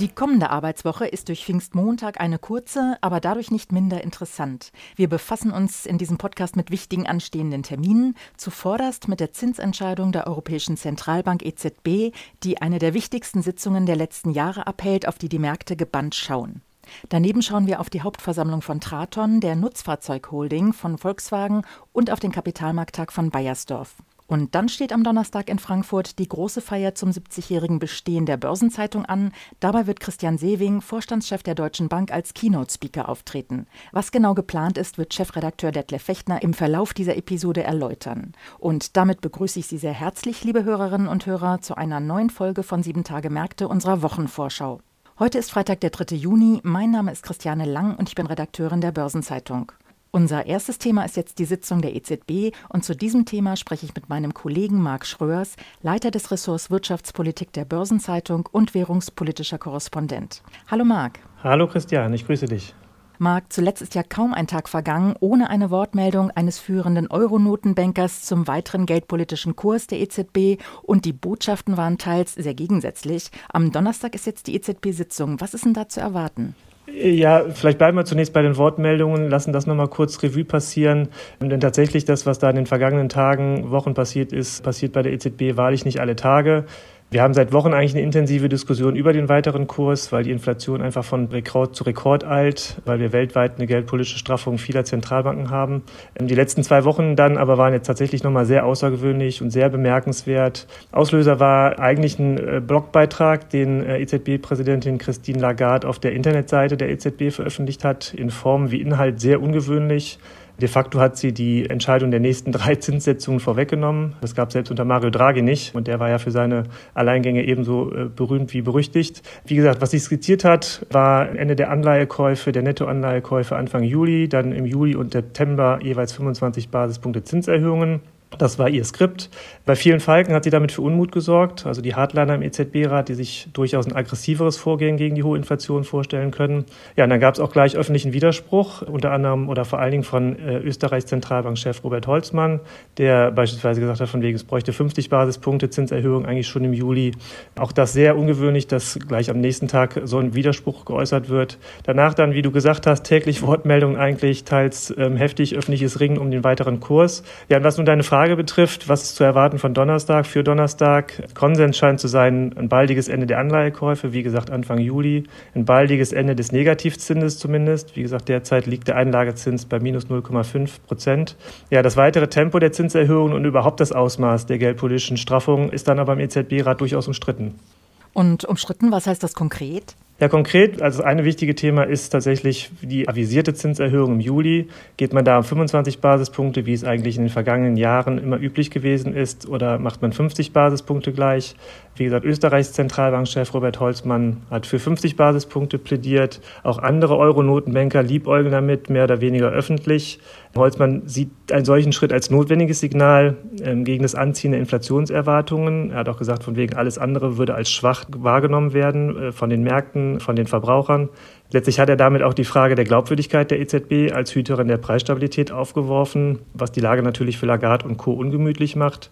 Die kommende Arbeitswoche ist durch Pfingstmontag eine kurze, aber dadurch nicht minder interessant. Wir befassen uns in diesem Podcast mit wichtigen anstehenden Terminen, zuvorderst mit der Zinsentscheidung der Europäischen Zentralbank EZB, die eine der wichtigsten Sitzungen der letzten Jahre abhält, auf die die Märkte gebannt schauen. Daneben schauen wir auf die Hauptversammlung von Traton, der Nutzfahrzeugholding von Volkswagen und auf den Kapitalmarkttag von Bayersdorf. Und dann steht am Donnerstag in Frankfurt die große Feier zum 70-jährigen Bestehen der Börsenzeitung an. Dabei wird Christian Sewing, Vorstandschef der Deutschen Bank, als Keynote-Speaker auftreten. Was genau geplant ist, wird Chefredakteur Detlef Fechtner im Verlauf dieser Episode erläutern. Und damit begrüße ich Sie sehr herzlich, liebe Hörerinnen und Hörer, zu einer neuen Folge von Sieben Tage Märkte unserer Wochenvorschau. Heute ist Freitag, der 3. Juni. Mein Name ist Christiane Lang und ich bin Redakteurin der Börsenzeitung. Unser erstes Thema ist jetzt die Sitzung der EZB und zu diesem Thema spreche ich mit meinem Kollegen Marc Schröers, Leiter des Ressorts Wirtschaftspolitik der Börsenzeitung und währungspolitischer Korrespondent. Hallo Marc. Hallo Christian, ich grüße dich. Marc, zuletzt ist ja kaum ein Tag vergangen, ohne eine Wortmeldung eines führenden Euronotenbankers zum weiteren geldpolitischen Kurs der EZB und die Botschaften waren teils sehr gegensätzlich. Am Donnerstag ist jetzt die EZB-Sitzung. Was ist denn da zu erwarten? Ja, vielleicht bleiben wir zunächst bei den Wortmeldungen, lassen das nochmal kurz Revue passieren. Denn tatsächlich das, was da in den vergangenen Tagen, Wochen passiert ist, passiert bei der EZB wahrlich nicht alle Tage. Wir haben seit Wochen eigentlich eine intensive Diskussion über den weiteren Kurs, weil die Inflation einfach von Rekord zu Rekord eilt, weil wir weltweit eine geldpolitische Straffung vieler Zentralbanken haben. Ähm, die letzten zwei Wochen dann aber waren jetzt tatsächlich nochmal sehr außergewöhnlich und sehr bemerkenswert. Auslöser war eigentlich ein äh, Blogbeitrag, den äh, EZB-Präsidentin Christine Lagarde auf der Internetseite der EZB veröffentlicht hat, in Form wie Inhalt sehr ungewöhnlich. De facto hat sie die Entscheidung der nächsten drei Zinssetzungen vorweggenommen. Das gab selbst unter Mario Draghi nicht. Und der war ja für seine Alleingänge ebenso äh, berühmt wie berüchtigt. Wie gesagt, was sie skizziert hat, war Ende der Anleihekäufe, der Nettoanleihekäufe Anfang Juli, dann im Juli und September jeweils 25 Basispunkte Zinserhöhungen. Das war ihr Skript. Bei vielen Falken hat sie damit für Unmut gesorgt. Also die Hardliner im EZB-Rat, die sich durchaus ein aggressiveres Vorgehen gegen die hohe Inflation vorstellen können. Ja, und dann gab es auch gleich öffentlichen Widerspruch, unter anderem oder vor allen Dingen von äh, Österreichs Zentralbankchef Robert Holzmann, der beispielsweise gesagt hat, von wegen es bräuchte 50 Basispunkte Zinserhöhung eigentlich schon im Juli. Auch das sehr ungewöhnlich, dass gleich am nächsten Tag so ein Widerspruch geäußert wird. Danach dann, wie du gesagt hast, täglich Wortmeldungen eigentlich, teils ähm, heftig öffentliches Ringen um den weiteren Kurs. Ja, und was nun deine Frage Frage betrifft, was ist zu erwarten von Donnerstag für Donnerstag? Konsens scheint zu sein, ein baldiges Ende der Anleihekäufe, wie gesagt Anfang Juli, ein baldiges Ende des Negativzinses zumindest. Wie gesagt, derzeit liegt der Einlagezins bei minus 0,5 Prozent. Ja, das weitere Tempo der Zinserhöhungen und überhaupt das Ausmaß der geldpolitischen Straffung ist dann aber im EZB-Rat durchaus umstritten. Und umstritten, was heißt das konkret? Ja, konkret, also eine wichtige Thema ist tatsächlich die avisierte Zinserhöhung im Juli. Geht man da um 25 Basispunkte, wie es eigentlich in den vergangenen Jahren immer üblich gewesen ist, oder macht man 50 Basispunkte gleich? Wie gesagt, Österreichs Zentralbankchef Robert Holzmann hat für 50 Basispunkte plädiert. Auch andere Euronotenbanker liebäugeln damit, mehr oder weniger öffentlich. Holzmann sieht einen solchen Schritt als notwendiges Signal ähm, gegen das Anziehen der Inflationserwartungen. Er hat auch gesagt, von wegen alles andere würde als schwach wahrgenommen werden äh, von den Märkten, von den Verbrauchern. Letztlich hat er damit auch die Frage der Glaubwürdigkeit der EZB als Hüterin der Preisstabilität aufgeworfen, was die Lage natürlich für Lagarde und Co. ungemütlich macht.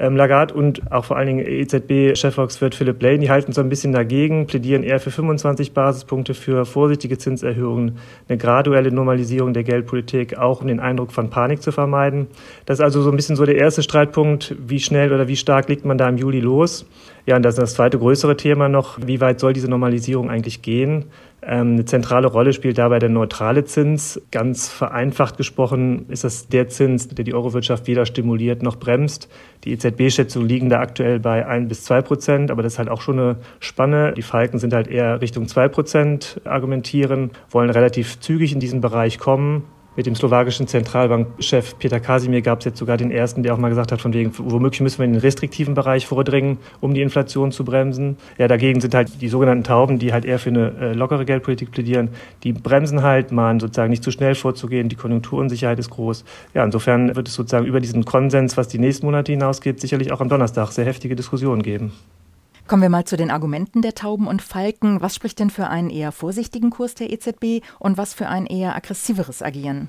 Ähm, Lagarde und auch vor allen Dingen EZB-Chefvolkswirt Philipp Lane, die halten so ein bisschen dagegen, plädieren eher für 25 Basispunkte für vorsichtige Zinserhöhungen, eine graduelle Normalisierung der Geldpolitik, auch um den Eindruck von Panik zu vermeiden. Das ist also so ein bisschen so der erste Streitpunkt, wie schnell oder wie stark legt man da im Juli los. Ja, und das ist das zweite größere Thema noch, wie weit soll diese Normalisierung eigentlich gehen? Ähm, eine zentrale Rolle spielt dabei der neutrale Zins. Ganz vereinfacht gesprochen ist das der Zins, der die Eurowirtschaft weder stimuliert noch bremst. Die EZB-Schätzungen liegen da aktuell bei ein bis zwei Prozent, aber das ist halt auch schon eine Spanne. Die Falken sind halt eher Richtung zwei Prozent argumentieren, wollen relativ zügig in diesen Bereich kommen. Mit dem slowakischen Zentralbankchef Peter Kasimir gab es jetzt sogar den ersten, der auch mal gesagt hat, von wegen, womöglich müssen wir in den restriktiven Bereich vordringen, um die Inflation zu bremsen. Ja, dagegen sind halt die sogenannten Tauben, die halt eher für eine äh, lockere Geldpolitik plädieren, die bremsen halt, man sozusagen nicht zu schnell vorzugehen, die Konjunkturunsicherheit ist groß. Ja, insofern wird es sozusagen über diesen Konsens, was die nächsten Monate hinausgeht, sicherlich auch am Donnerstag sehr heftige Diskussionen geben. Kommen wir mal zu den Argumenten der Tauben und Falken. Was spricht denn für einen eher vorsichtigen Kurs der EZB und was für ein eher aggressiveres Agieren?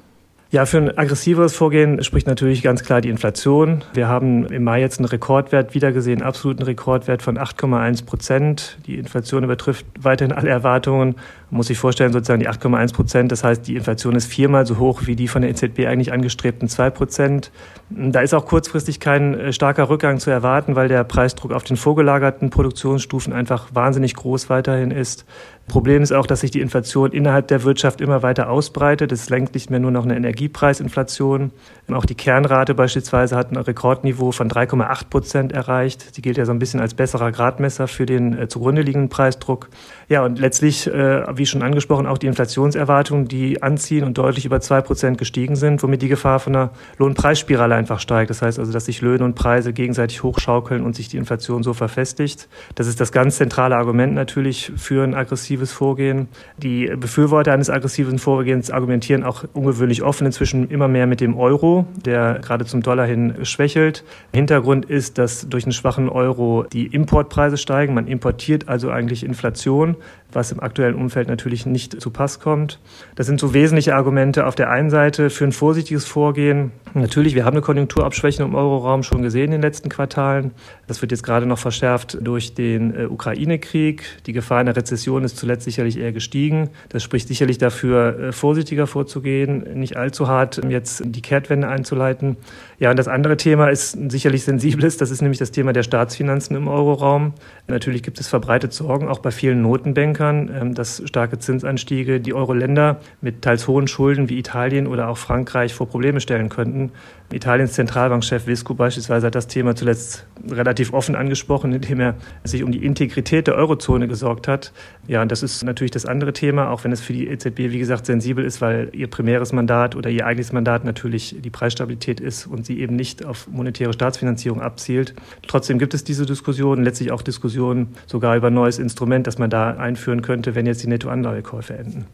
Ja, für ein aggressiveres Vorgehen spricht natürlich ganz klar die Inflation. Wir haben im Mai jetzt einen Rekordwert wiedergesehen, absoluten Rekordwert von 8,1 Prozent. Die Inflation übertrifft weiterhin alle Erwartungen. Man muss sich vorstellen, sozusagen die 8,1 Prozent. Das heißt, die Inflation ist viermal so hoch wie die von der EZB eigentlich angestrebten 2 Prozent. Da ist auch kurzfristig kein äh, starker Rückgang zu erwarten, weil der Preisdruck auf den vorgelagerten Produktionsstufen einfach wahnsinnig groß weiterhin ist. Problem ist auch, dass sich die Inflation innerhalb der Wirtschaft immer weiter ausbreitet. Es lenkt nicht mehr nur noch eine Energiepreisinflation. Auch die Kernrate beispielsweise hat ein Rekordniveau von 3,8 Prozent erreicht. Sie gilt ja so ein bisschen als besserer Gradmesser für den äh, zugrunde liegenden Preisdruck. Ja, und letztlich, äh, wie schon angesprochen, auch die Inflationserwartungen, die anziehen und deutlich über zwei Prozent gestiegen sind, womit die Gefahr von einer Lohnpreisspirale einfach steigt. Das heißt also, dass sich Löhne und Preise gegenseitig hochschaukeln und sich die Inflation so verfestigt. Das ist das ganz zentrale Argument natürlich für ein aggressives Vorgehen. Die Befürworter eines aggressiven Vorgehens argumentieren auch ungewöhnlich offen inzwischen immer mehr mit dem Euro der gerade zum Dollar hin schwächelt. Hintergrund ist, dass durch einen schwachen Euro die Importpreise steigen. Man importiert also eigentlich Inflation, was im aktuellen Umfeld natürlich nicht zu Pass kommt. Das sind so wesentliche Argumente auf der einen Seite für ein vorsichtiges Vorgehen. Natürlich, wir haben eine Konjunkturabschwächung im Euroraum schon gesehen in den letzten Quartalen. Das wird jetzt gerade noch verschärft durch den äh, Ukraine-Krieg. Die Gefahr einer Rezession ist zuletzt sicherlich eher gestiegen. Das spricht sicherlich dafür, äh, vorsichtiger vorzugehen, nicht allzu hart jetzt die Kehrtwende einzuleiten. Ja, und das andere Thema ist sicherlich sensibles. Das ist nämlich das Thema der Staatsfinanzen im Euroraum. Natürlich gibt es verbreitet Sorgen, auch bei vielen Notenbankern, ähm, dass starke Zinsanstiege die Euro-Länder mit teils hohen Schulden wie Italien oder auch Frankreich vor Probleme stellen könnten. Italiens Zentralbankchef Visco beispielsweise hat das Thema zuletzt relativ offen angesprochen, indem er sich um die Integrität der Eurozone gesorgt hat. Ja, und das ist natürlich das andere Thema, auch wenn es für die EZB, wie gesagt, sensibel ist, weil ihr primäres Mandat oder ihr eigentliches Mandat natürlich die Preisstabilität ist und sie eben nicht auf monetäre Staatsfinanzierung abzielt. Trotzdem gibt es diese Diskussion, letztlich auch Diskussionen sogar über ein neues Instrument, das man da einführen könnte, wenn jetzt die Nettoanleihekäufe enden.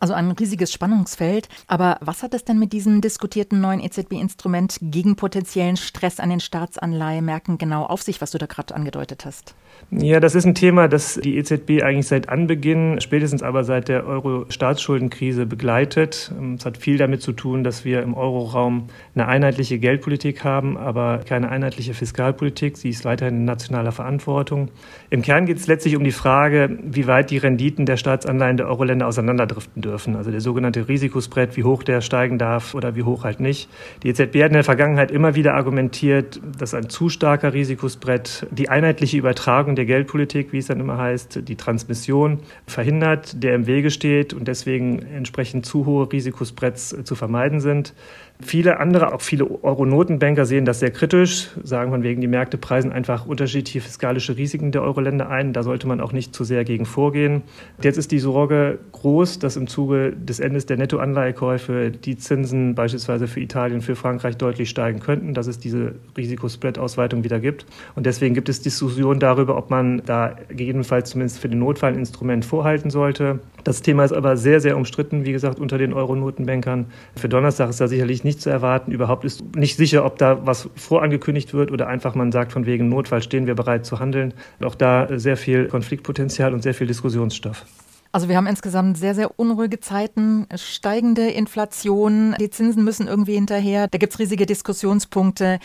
Also ein riesiges Spannungsfeld. Aber was hat es denn mit diesem diskutierten neuen EZB-Instrument gegen potenziellen Stress an den Staatsanleihemärkten genau auf sich, was du da gerade angedeutet hast? Ja, das ist ein Thema, das die EZB eigentlich seit Anbeginn, spätestens aber seit der Euro-Staatsschuldenkrise begleitet. Es hat viel damit zu tun, dass wir im Euroraum eine einheitliche Geldpolitik haben, aber keine einheitliche Fiskalpolitik. Sie ist weiterhin in nationaler Verantwortung. Im Kern geht es letztlich um die Frage, wie weit die Renditen der Staatsanleihen der Euro-Länder auseinanderdriften dürfen. Also der sogenannte Risikospread, wie hoch der steigen darf oder wie hoch halt nicht. Die EZB hat in der Vergangenheit immer wieder argumentiert, dass ein zu starker Risikospread die einheitliche Übertragung der Geldpolitik, wie es dann immer heißt, die Transmission verhindert, der im Wege steht und deswegen entsprechend zu hohe Risikospreads zu vermeiden sind. Viele andere, auch viele Euro-Notenbanker sehen das sehr kritisch, sagen von wegen, die Märkte preisen einfach unterschiedliche fiskalische Risiken der Euro-Länder ein. Da sollte man auch nicht zu sehr gegen vorgehen. Jetzt ist die Sorge groß, dass im Zuge des Endes der Nettoanleihekäufe die Zinsen beispielsweise für Italien, für Frankreich deutlich steigen könnten, dass es diese Risikospread-Ausweitung wieder gibt. Und deswegen gibt es Diskussionen darüber, ob man da gegebenenfalls zumindest für den Notfall ein Instrument vorhalten sollte. Das Thema ist aber sehr, sehr umstritten, wie gesagt, unter den Euro-Notenbankern. Für Donnerstag ist da sicherlich nicht zu erwarten. Überhaupt ist nicht sicher, ob da was vorangekündigt wird oder einfach man sagt, von wegen Notfall stehen wir bereit zu handeln. Auch da sehr viel Konfliktpotenzial und sehr viel Diskussionsstoff. Also wir haben insgesamt sehr, sehr unruhige Zeiten, steigende Inflation, die Zinsen müssen irgendwie hinterher, da gibt es riesige Diskussionspunkte.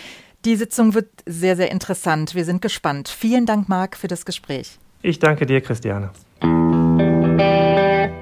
Die Sitzung wird sehr, sehr interessant. Wir sind gespannt. Vielen Dank, Marc, für das Gespräch. Ich danke dir, Christiane.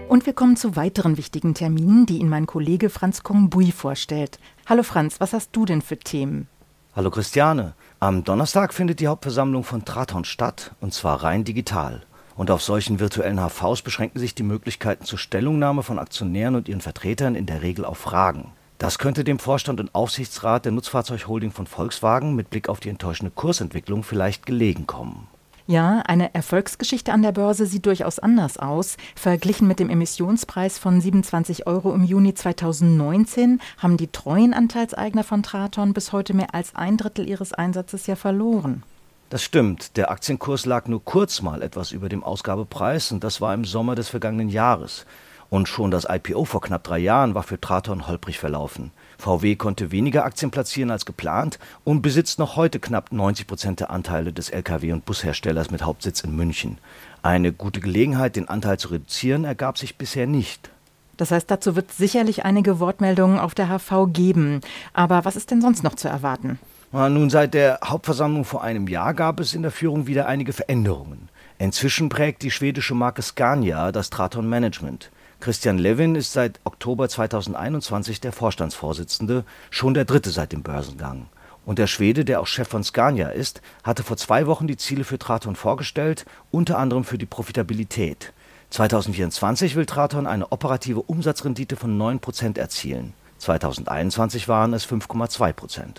Und wir kommen zu weiteren wichtigen Terminen, die Ihnen mein Kollege Franz Kongbui vorstellt. Hallo Franz, was hast du denn für Themen? Hallo Christiane. Am Donnerstag findet die Hauptversammlung von Traton statt, und zwar rein digital. Und auf solchen virtuellen HVs beschränken sich die Möglichkeiten zur Stellungnahme von Aktionären und ihren Vertretern in der Regel auf Fragen. Das könnte dem Vorstand und Aufsichtsrat der Nutzfahrzeugholding von Volkswagen mit Blick auf die enttäuschende Kursentwicklung vielleicht gelegen kommen. Ja, eine Erfolgsgeschichte an der Börse sieht durchaus anders aus. Verglichen mit dem Emissionspreis von 27 Euro im Juni 2019 haben die treuen Anteilseigner von Traton bis heute mehr als ein Drittel ihres Einsatzes ja verloren. Das stimmt. Der Aktienkurs lag nur kurz mal etwas über dem Ausgabepreis und das war im Sommer des vergangenen Jahres. Und schon das IPO vor knapp drei Jahren war für Traton holprig verlaufen. VW konnte weniger Aktien platzieren als geplant und besitzt noch heute knapp 90 Prozent der Anteile des Lkw- und Busherstellers mit Hauptsitz in München. Eine gute Gelegenheit, den Anteil zu reduzieren, ergab sich bisher nicht. Das heißt, dazu wird sicherlich einige Wortmeldungen auf der HV geben. Aber was ist denn sonst noch zu erwarten? Nun, seit der Hauptversammlung vor einem Jahr gab es in der Führung wieder einige Veränderungen. Inzwischen prägt die schwedische Marke Scania das Traton Management. Christian Levin ist seit Oktober 2021 der Vorstandsvorsitzende, schon der dritte seit dem Börsengang. Und der Schwede, der auch Chef von Scania ist, hatte vor zwei Wochen die Ziele für Traton vorgestellt, unter anderem für die Profitabilität. 2024 will Traton eine operative Umsatzrendite von 9% erzielen. 2021 waren es 5,2%.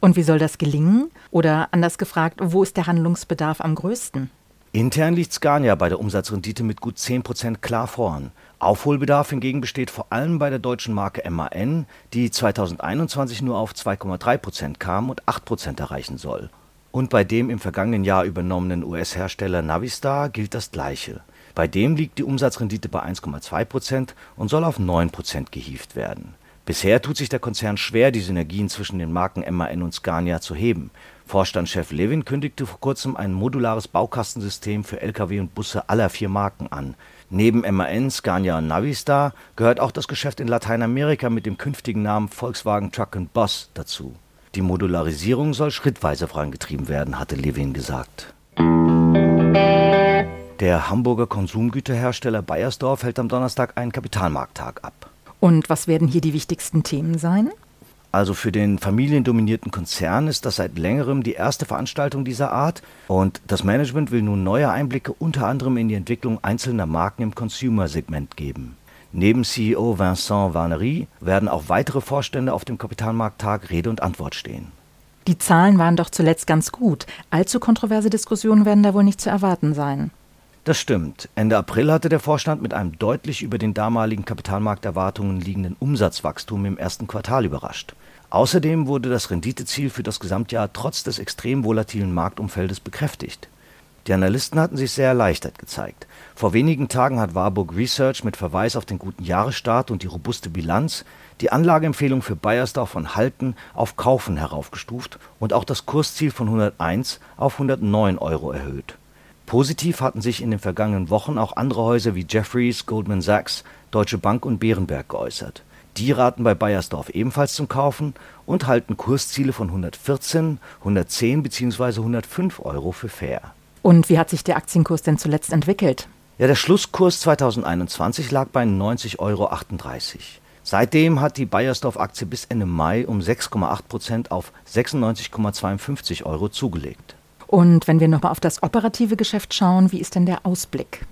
Und wie soll das gelingen? Oder anders gefragt, wo ist der Handlungsbedarf am größten? Intern liegt Scania bei der Umsatzrendite mit gut 10% klar vorn. Aufholbedarf hingegen besteht vor allem bei der deutschen Marke MAN, die 2021 nur auf 2,3% kam und 8% erreichen soll. Und bei dem im vergangenen Jahr übernommenen US-Hersteller Navistar gilt das Gleiche. Bei dem liegt die Umsatzrendite bei 1,2% und soll auf 9% gehievt werden. Bisher tut sich der Konzern schwer, die Synergien zwischen den Marken MAN und Scania zu heben. Vorstandschef Levin kündigte vor kurzem ein modulares Baukastensystem für Lkw und Busse aller vier Marken an. Neben MAN, Scania und Navistar gehört auch das Geschäft in Lateinamerika mit dem künftigen Namen Volkswagen Truck Bus dazu. Die Modularisierung soll schrittweise vorangetrieben werden, hatte Levin gesagt. Der Hamburger Konsumgüterhersteller Bayersdorf hält am Donnerstag einen Kapitalmarkttag ab. Und was werden hier die wichtigsten Themen sein? Also für den familiendominierten Konzern ist das seit längerem die erste Veranstaltung dieser Art und das Management will nun neue Einblicke unter anderem in die Entwicklung einzelner Marken im Consumer-Segment geben. Neben CEO Vincent Varnery werden auch weitere Vorstände auf dem Kapitalmarkttag Rede und Antwort stehen. Die Zahlen waren doch zuletzt ganz gut. Allzu kontroverse Diskussionen werden da wohl nicht zu erwarten sein. Das stimmt. Ende April hatte der Vorstand mit einem deutlich über den damaligen Kapitalmarkterwartungen liegenden Umsatzwachstum im ersten Quartal überrascht. Außerdem wurde das Renditeziel für das Gesamtjahr trotz des extrem volatilen Marktumfeldes bekräftigt. Die Analysten hatten sich sehr erleichtert gezeigt. Vor wenigen Tagen hat Warburg Research mit Verweis auf den guten Jahresstart und die robuste Bilanz die Anlageempfehlung für Bayersdorf von Halten auf Kaufen heraufgestuft und auch das Kursziel von 101 auf 109 Euro erhöht. Positiv hatten sich in den vergangenen Wochen auch andere Häuser wie Jefferies, Goldman Sachs, Deutsche Bank und Bärenberg geäußert. Die raten bei Bayersdorf ebenfalls zum Kaufen und halten Kursziele von 114, 110 bzw. 105 Euro für fair. Und wie hat sich der Aktienkurs denn zuletzt entwickelt? Ja, der Schlusskurs 2021 lag bei 90,38 Euro. Seitdem hat die Bayersdorf-Aktie bis Ende Mai um 6,8 Prozent auf 96,52 Euro zugelegt. Und wenn wir nochmal auf das operative Geschäft schauen, wie ist denn der Ausblick?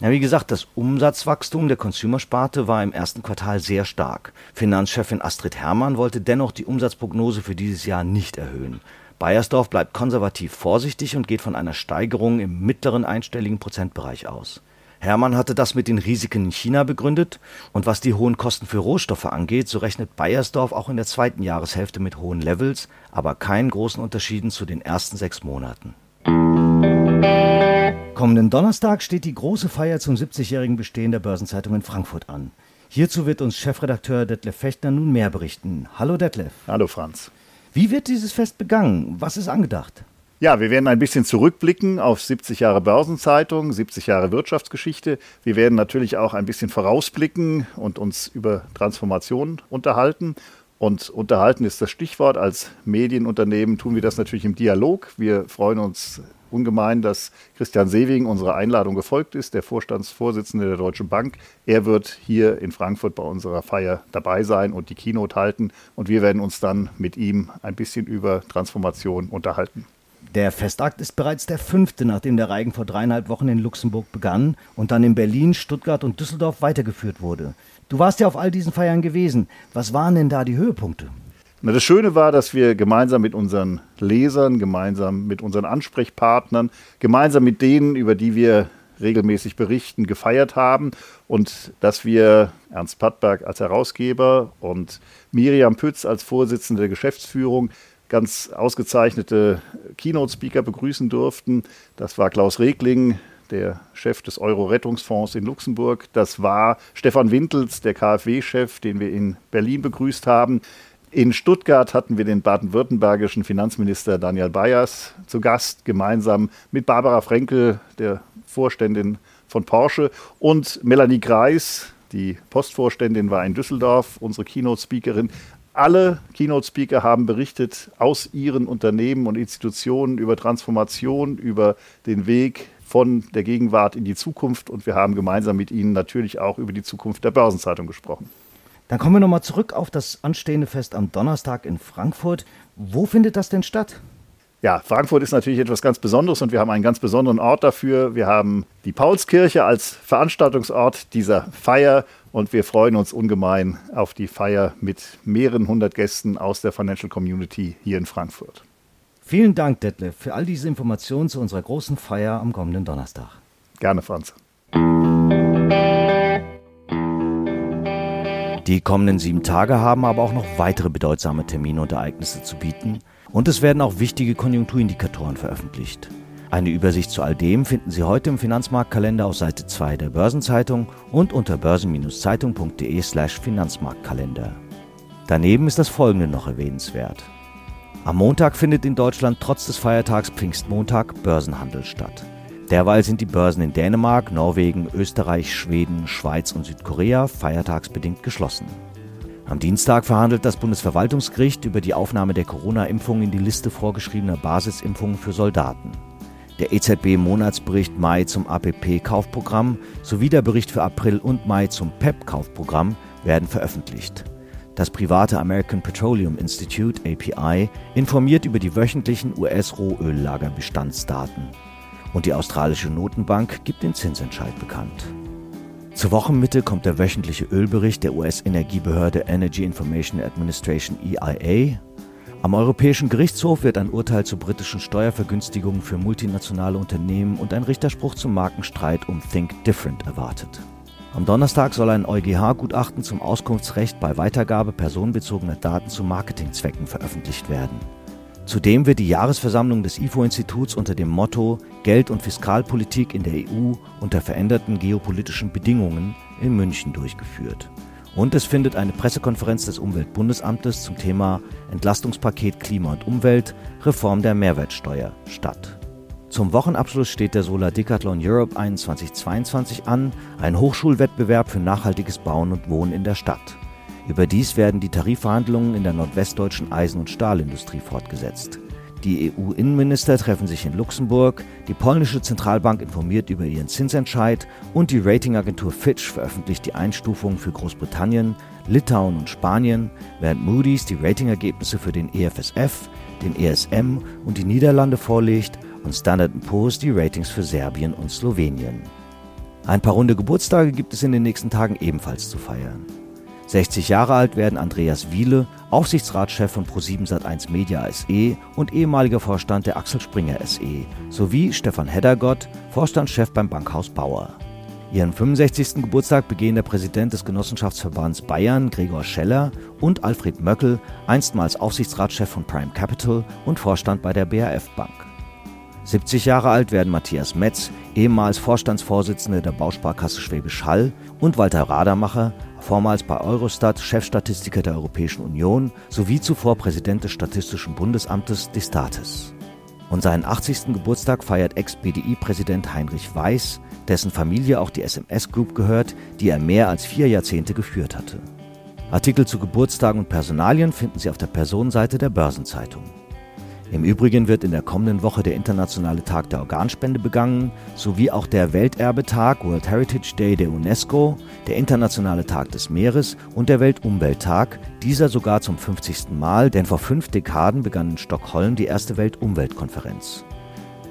Ja, wie gesagt, das Umsatzwachstum der Consumersparte war im ersten Quartal sehr stark. Finanzchefin Astrid Herrmann wollte dennoch die Umsatzprognose für dieses Jahr nicht erhöhen. Bayersdorf bleibt konservativ vorsichtig und geht von einer Steigerung im mittleren einstelligen Prozentbereich aus. Hermann hatte das mit den Risiken in China begründet und was die hohen Kosten für Rohstoffe angeht, so rechnet Bayersdorf auch in der zweiten Jahreshälfte mit hohen Levels, aber keinen großen Unterschieden zu den ersten sechs Monaten. Kommenden Donnerstag steht die große Feier zum 70-jährigen Bestehen der Börsenzeitung in Frankfurt an. Hierzu wird uns Chefredakteur Detlef Fechtner nun mehr berichten. Hallo Detlef. Hallo Franz. Wie wird dieses Fest begangen? Was ist angedacht? Ja, wir werden ein bisschen zurückblicken auf 70 Jahre Börsenzeitung, 70 Jahre Wirtschaftsgeschichte. Wir werden natürlich auch ein bisschen vorausblicken und uns über Transformation unterhalten. Und unterhalten ist das Stichwort. Als Medienunternehmen tun wir das natürlich im Dialog. Wir freuen uns ungemein, dass Christian Sewing unserer Einladung gefolgt ist, der Vorstandsvorsitzende der Deutschen Bank. Er wird hier in Frankfurt bei unserer Feier dabei sein und die Keynote halten. Und wir werden uns dann mit ihm ein bisschen über Transformation unterhalten. Der Festakt ist bereits der fünfte, nachdem der Reigen vor dreieinhalb Wochen in Luxemburg begann und dann in Berlin, Stuttgart und Düsseldorf weitergeführt wurde. Du warst ja auf all diesen Feiern gewesen. Was waren denn da die Höhepunkte? Na, das Schöne war, dass wir gemeinsam mit unseren Lesern, gemeinsam mit unseren Ansprechpartnern, gemeinsam mit denen, über die wir regelmäßig berichten, gefeiert haben und dass wir Ernst Pattberg als Herausgeber und Miriam Pütz als Vorsitzende der Geschäftsführung ganz ausgezeichnete Keynote-Speaker begrüßen durften. Das war Klaus Regling, der Chef des Euro-Rettungsfonds in Luxemburg. Das war Stefan Wintels, der KfW-Chef, den wir in Berlin begrüßt haben. In Stuttgart hatten wir den baden-württembergischen Finanzminister Daniel Bayers zu Gast, gemeinsam mit Barbara Frenkel, der Vorständin von Porsche, und Melanie Greis, die Postvorständin war in Düsseldorf, unsere Keynote-Speakerin. Alle Keynote-Speaker haben berichtet aus ihren Unternehmen und Institutionen über Transformation, über den Weg von der Gegenwart in die Zukunft und wir haben gemeinsam mit ihnen natürlich auch über die Zukunft der Börsenzeitung gesprochen. Dann kommen wir nochmal zurück auf das anstehende Fest am Donnerstag in Frankfurt. Wo findet das denn statt? Ja, Frankfurt ist natürlich etwas ganz Besonderes und wir haben einen ganz besonderen Ort dafür. Wir haben die Paulskirche als Veranstaltungsort dieser Feier und wir freuen uns ungemein auf die Feier mit mehreren hundert Gästen aus der Financial Community hier in Frankfurt. Vielen Dank, Detlef, für all diese Informationen zu unserer großen Feier am kommenden Donnerstag. Gerne, Franz. Die kommenden sieben Tage haben aber auch noch weitere bedeutsame Termine und Ereignisse zu bieten und es werden auch wichtige Konjunkturindikatoren veröffentlicht. Eine Übersicht zu all dem finden Sie heute im Finanzmarktkalender auf Seite 2 der Börsenzeitung und unter börsen-zeitung.de/slash Finanzmarktkalender. Daneben ist das folgende noch erwähnenswert. Am Montag findet in Deutschland trotz des Feiertags Pfingstmontag Börsenhandel statt. Derweil sind die Börsen in Dänemark, Norwegen, Österreich, Schweden, Schweiz und Südkorea feiertagsbedingt geschlossen. Am Dienstag verhandelt das Bundesverwaltungsgericht über die Aufnahme der Corona-Impfung in die Liste vorgeschriebener Basisimpfungen für Soldaten. Der EZB-Monatsbericht Mai zum APP-Kaufprogramm sowie der Bericht für April und Mai zum PEP-Kaufprogramm werden veröffentlicht. Das private American Petroleum Institute API informiert über die wöchentlichen US-Rohöllagerbestandsdaten und die australische Notenbank gibt den Zinsentscheid bekannt. Zur Wochenmitte kommt der wöchentliche Ölbericht der US-Energiebehörde Energy Information Administration EIA. Am Europäischen Gerichtshof wird ein Urteil zu britischen Steuervergünstigungen für multinationale Unternehmen und ein Richterspruch zum Markenstreit um Think Different erwartet. Am Donnerstag soll ein EuGH-Gutachten zum Auskunftsrecht bei Weitergabe personenbezogener Daten zu Marketingzwecken veröffentlicht werden. Zudem wird die Jahresversammlung des IFO-Instituts unter dem Motto Geld- und Fiskalpolitik in der EU unter veränderten geopolitischen Bedingungen in München durchgeführt. Und es findet eine Pressekonferenz des Umweltbundesamtes zum Thema Entlastungspaket Klima und Umwelt, Reform der Mehrwertsteuer statt. Zum Wochenabschluss steht der Solar Decathlon Europe 2122 an, ein Hochschulwettbewerb für nachhaltiges Bauen und Wohnen in der Stadt. Überdies werden die Tarifverhandlungen in der nordwestdeutschen Eisen- und Stahlindustrie fortgesetzt. Die EU-Innenminister treffen sich in Luxemburg, die polnische Zentralbank informiert über ihren Zinsentscheid und die Ratingagentur Fitch veröffentlicht die Einstufungen für Großbritannien, Litauen und Spanien, während Moody's die Ratingergebnisse für den EFSF, den ESM und die Niederlande vorlegt und Standard Poor's die Ratings für Serbien und Slowenien. Ein paar runde Geburtstage gibt es in den nächsten Tagen ebenfalls zu feiern. 60 Jahre alt werden Andreas Wiele, Aufsichtsratschef von Pro7 Sat1 Media SE und ehemaliger Vorstand der Axel Springer SE, sowie Stefan Heddergott, Vorstandschef beim Bankhaus Bauer. Ihren 65. Geburtstag begehen der Präsident des Genossenschaftsverbands Bayern, Gregor Scheller, und Alfred Möckel, einstmals Aufsichtsratschef von Prime Capital und Vorstand bei der BAF Bank. 70 Jahre alt werden Matthias Metz, ehemals Vorstandsvorsitzender der Bausparkasse Schwäbisch Hall, und Walter Radermacher, vormals bei Eurostat Chefstatistiker der Europäischen Union sowie zuvor Präsident des Statistischen Bundesamtes Destatis. Und seinen 80. Geburtstag feiert Ex-BDI-Präsident Heinrich Weiß, dessen Familie auch die SMS Group gehört, die er mehr als vier Jahrzehnte geführt hatte. Artikel zu Geburtstagen und Personalien finden Sie auf der Personenseite der Börsenzeitung. Im Übrigen wird in der kommenden Woche der Internationale Tag der Organspende begangen, sowie auch der Welterbetag World Heritage Day der UNESCO, der Internationale Tag des Meeres und der Weltumwelttag, dieser sogar zum 50. Mal, denn vor fünf Dekaden begann in Stockholm die erste Weltumweltkonferenz.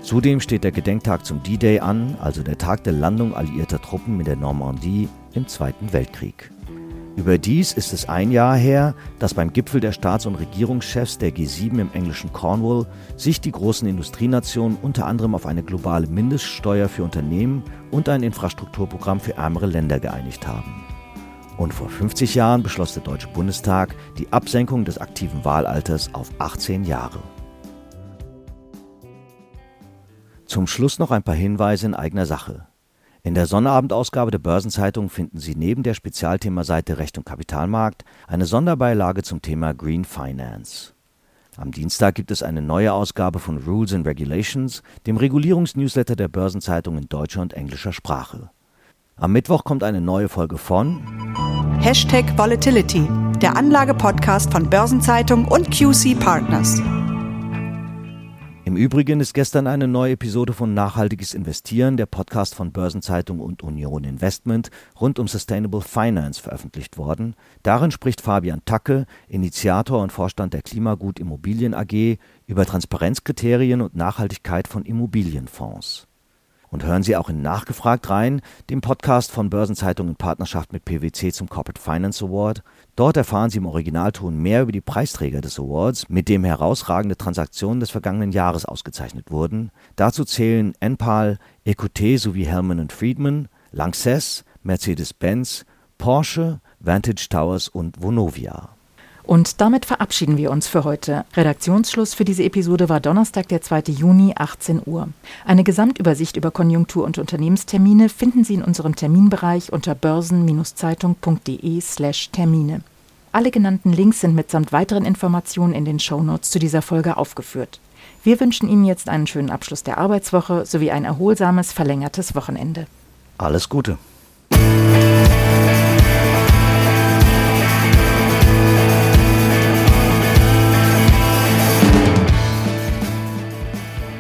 Zudem steht der Gedenktag zum D-Day an, also der Tag der Landung alliierter Truppen in der Normandie im Zweiten Weltkrieg. Überdies ist es ein Jahr her, dass beim Gipfel der Staats- und Regierungschefs der G7 im englischen Cornwall sich die großen Industrienationen unter anderem auf eine globale Mindeststeuer für Unternehmen und ein Infrastrukturprogramm für ärmere Länder geeinigt haben. Und vor 50 Jahren beschloss der Deutsche Bundestag die Absenkung des aktiven Wahlalters auf 18 Jahre. Zum Schluss noch ein paar Hinweise in eigener Sache. In der Sonnabendausgabe der Börsenzeitung finden Sie neben der Spezialthemaseite Recht und Kapitalmarkt eine Sonderbeilage zum Thema Green Finance. Am Dienstag gibt es eine neue Ausgabe von Rules and Regulations, dem Regulierungsnewsletter der Börsenzeitung in deutscher und englischer Sprache. Am Mittwoch kommt eine neue Folge von Hashtag Volatility, der Anlage-Podcast von Börsenzeitung und QC Partners. Im Übrigen ist gestern eine neue Episode von Nachhaltiges Investieren, der Podcast von Börsenzeitung und Union Investment rund um Sustainable Finance veröffentlicht worden. Darin spricht Fabian Tacke, Initiator und Vorstand der Klimagut Immobilien AG, über Transparenzkriterien und Nachhaltigkeit von Immobilienfonds. Und hören Sie auch in Nachgefragt rein, dem Podcast von Börsenzeitung in Partnerschaft mit PwC zum Corporate Finance Award. Dort erfahren Sie im Originalton mehr über die Preisträger des Awards, mit dem herausragende Transaktionen des vergangenen Jahres ausgezeichnet wurden. Dazu zählen Enpal, EQT sowie Hellman Friedman, Lanxess, Mercedes-Benz, Porsche, Vantage Towers und Vonovia. Und damit verabschieden wir uns für heute. Redaktionsschluss für diese Episode war Donnerstag, der 2. Juni, 18 Uhr. Eine Gesamtübersicht über Konjunktur- und Unternehmenstermine finden Sie in unserem Terminbereich unter börsen-zeitung.de/slash Termine. Alle genannten Links sind mitsamt weiteren Informationen in den Shownotes zu dieser Folge aufgeführt. Wir wünschen Ihnen jetzt einen schönen Abschluss der Arbeitswoche sowie ein erholsames, verlängertes Wochenende. Alles Gute.